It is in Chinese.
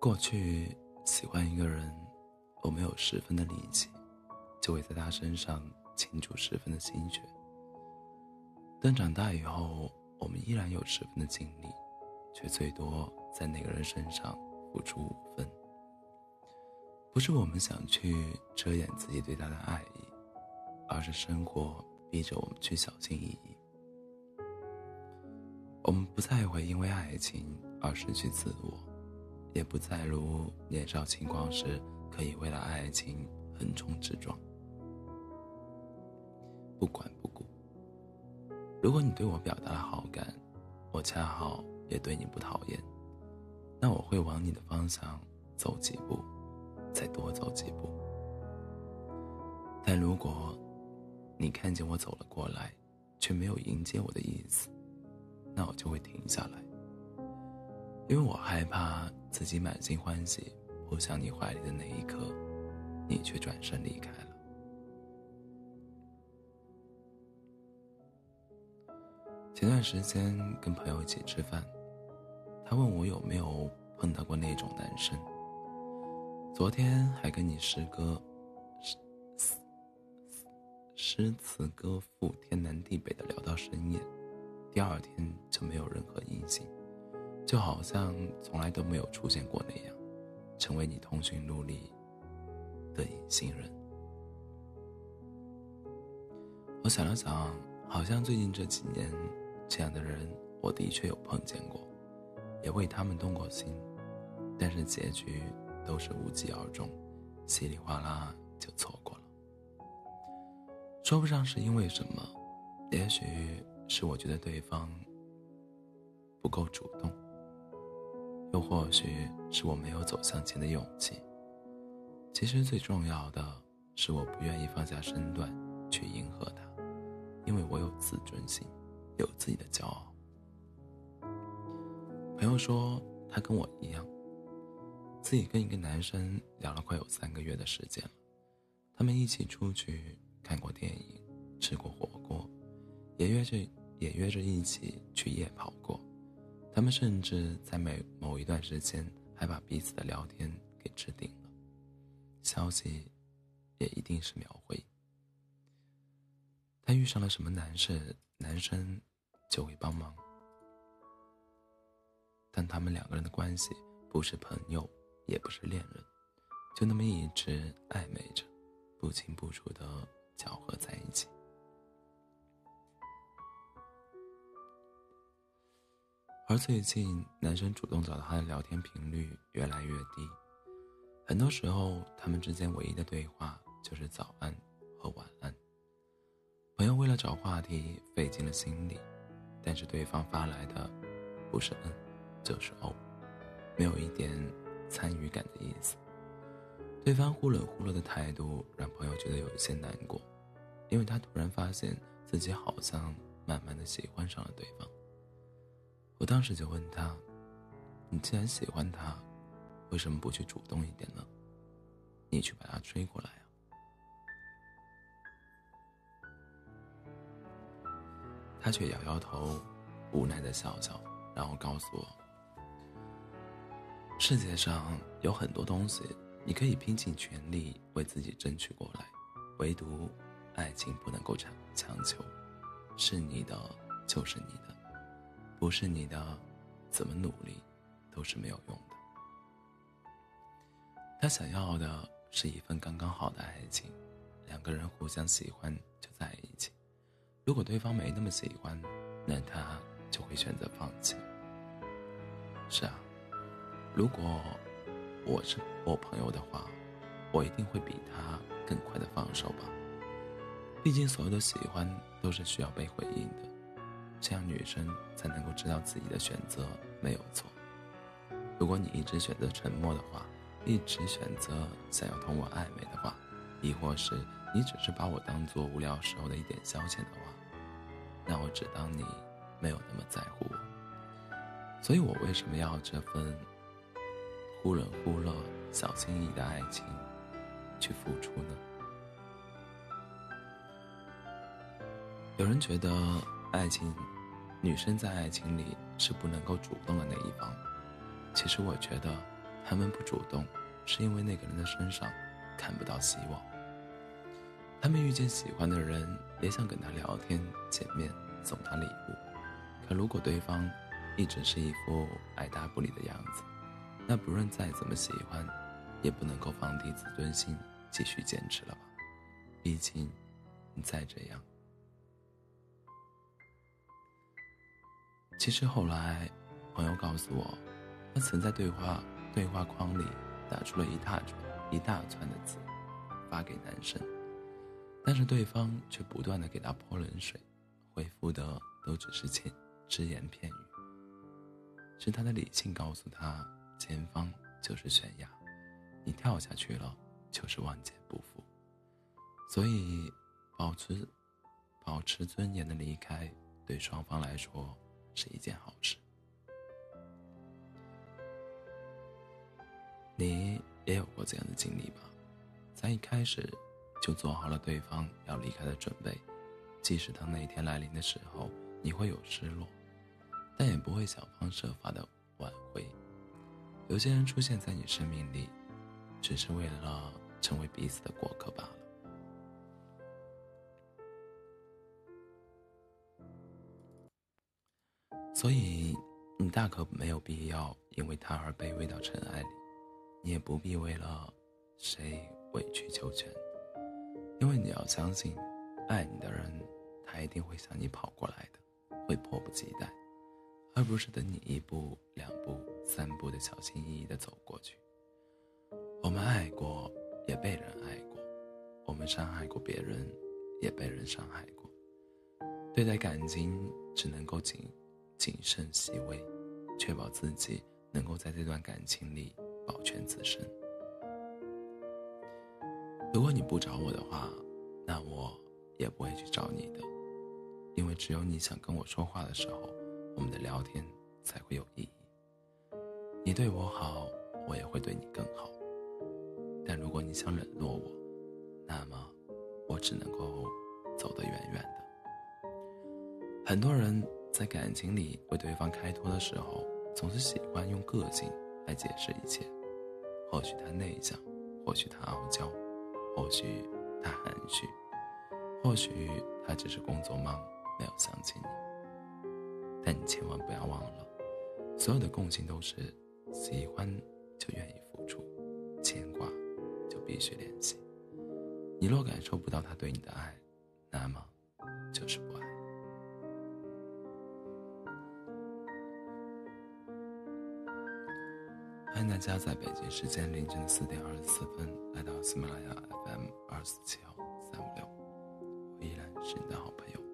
过去喜欢一个人，我没有十分的力气，就会在他身上倾注十分的心血。但长大以后，我们依然有十分的精力，却最多在那个人身上付出五分。不是我们想去遮掩自己对他的爱意，而是生活逼着我们去小心翼翼。我们不再会因为爱情而失去自我。也不再如年少轻狂时，可以为了爱情横冲直撞，不管不顾。如果你对我表达了好感，我恰好也对你不讨厌，那我会往你的方向走几步，再多走几步。但如果你看见我走了过来，却没有迎接我的意思，那我就会停下来。因为我害怕自己满心欢喜扑向你怀里的那一刻，你却转身离开了。前段时间跟朋友一起吃饭，他问我有没有碰到过那种男生。昨天还跟你诗歌诗诗词歌赋天南地北的聊到深夜，第二天就没有任何音信。就好像从来都没有出现过那样，成为你通讯录里的隐形人。我想了想，好像最近这几年，这样的人我的确有碰见过，也为他们动过心，但是结局都是无疾而终，稀里哗啦就错过了。说不上是因为什么，也许是我觉得对方不够主动。又或许是我没有走向前的勇气。其实最重要的是，我不愿意放下身段去迎合他，因为我有自尊心，有自己的骄傲。朋友说，他跟我一样，自己跟一个男生聊了快有三个月的时间了，他们一起出去看过电影，吃过火锅，也约着也约着一起去夜跑过。他们甚至在每某一段时间还把彼此的聊天给置顶了，消息也一定是秒回。他遇上了什么难事，男生就会帮忙。但他们两个人的关系不是朋友，也不是恋人，就那么一直暧昧着，不清不楚的搅和在一起。而最近，男生主动找到她的聊天频率越来越低，很多时候他们之间唯一的对话就是早安和晚安。朋友为了找话题费尽了心力，但是对方发来的不是嗯，就是哦，没有一点参与感的意思。对方忽冷忽热的态度让朋友觉得有一些难过，因为他突然发现自己好像慢慢的喜欢上了对方。我当时就问他：“你既然喜欢他，为什么不去主动一点呢？你去把他追过来啊？”他却摇摇头，无奈的笑笑，然后告诉我：“世界上有很多东西，你可以拼尽全力为自己争取过来，唯独爱情不能够强强求，是你的就是你的。”不是你的，怎么努力都是没有用的。他想要的是一份刚刚好的爱情，两个人互相喜欢就在一起。如果对方没那么喜欢，那他就会选择放弃。是啊，如果我是我朋友的话，我一定会比他更快的放手吧。毕竟所有的喜欢都是需要被回应的。这样女生才能够知道自己的选择没有错。如果你一直选择沉默的话，一直选择想要同我暧昧的话，亦或是你只是把我当做无聊时候的一点消遣的话，那我只当你没有那么在乎我。所以我为什么要这份忽冷忽热、小心翼翼的爱情去付出呢？有人觉得。爱情，女生在爱情里是不能够主动的那一方。其实我觉得，他们不主动，是因为那个人的身上看不到希望。他们遇见喜欢的人，也想跟他聊天、见面、送他礼物。可如果对方一直是一副爱答不理的样子，那不论再怎么喜欢，也不能够放低自尊心继续坚持了吧？毕竟，你再这样，其实后来，朋友告诉我，他曾在对话对话框里打出了一大串一大串的字，发给男生，但是对方却不断的给他泼冷水，回复的都只是千只言片语。是他的理性告诉他，前方就是悬崖，你跳下去了就是万劫不复，所以保持保持尊严的离开，对双方来说。是一件好事。你也有过这样的经历吧？在一开始就做好了对方要离开的准备，即使当那一天来临的时候，你会有失落，但也不会想方设法的挽回。有些人出现在你生命里，只是为了成为彼此的过客罢了。所以，你大可没有必要因为他而卑微到尘埃里，你也不必为了谁委曲求全，因为你要相信，爱你的人，他一定会向你跑过来的，会迫不及待，而不是等你一步、两步、三步的小心翼翼的走过去。我们爱过，也被人爱过；我们伤害过别人，也被人伤害过。对待感情，只能够谨。谨慎细微，确保自己能够在这段感情里保全自身。如果你不找我的话，那我也不会去找你的，因为只有你想跟我说话的时候，我们的聊天才会有意义。你对我好，我也会对你更好。但如果你想冷落我，那么我只能够走得远远的。很多人。在感情里为对方开脱的时候，总是喜欢用个性来解释一切。或许他内向，或许他傲娇，或许他含蓄，或许他只是工作忙，没有想起你。但你千万不要忘了，所有的共性都是：喜欢就愿意付出，牵挂就必须联系。你若感受不到他对你的爱，那么就是欢迎大家在北京时间凌晨四点二十四分来到喜马拉雅 FM 二四七号三五六，我依然是你的好朋友。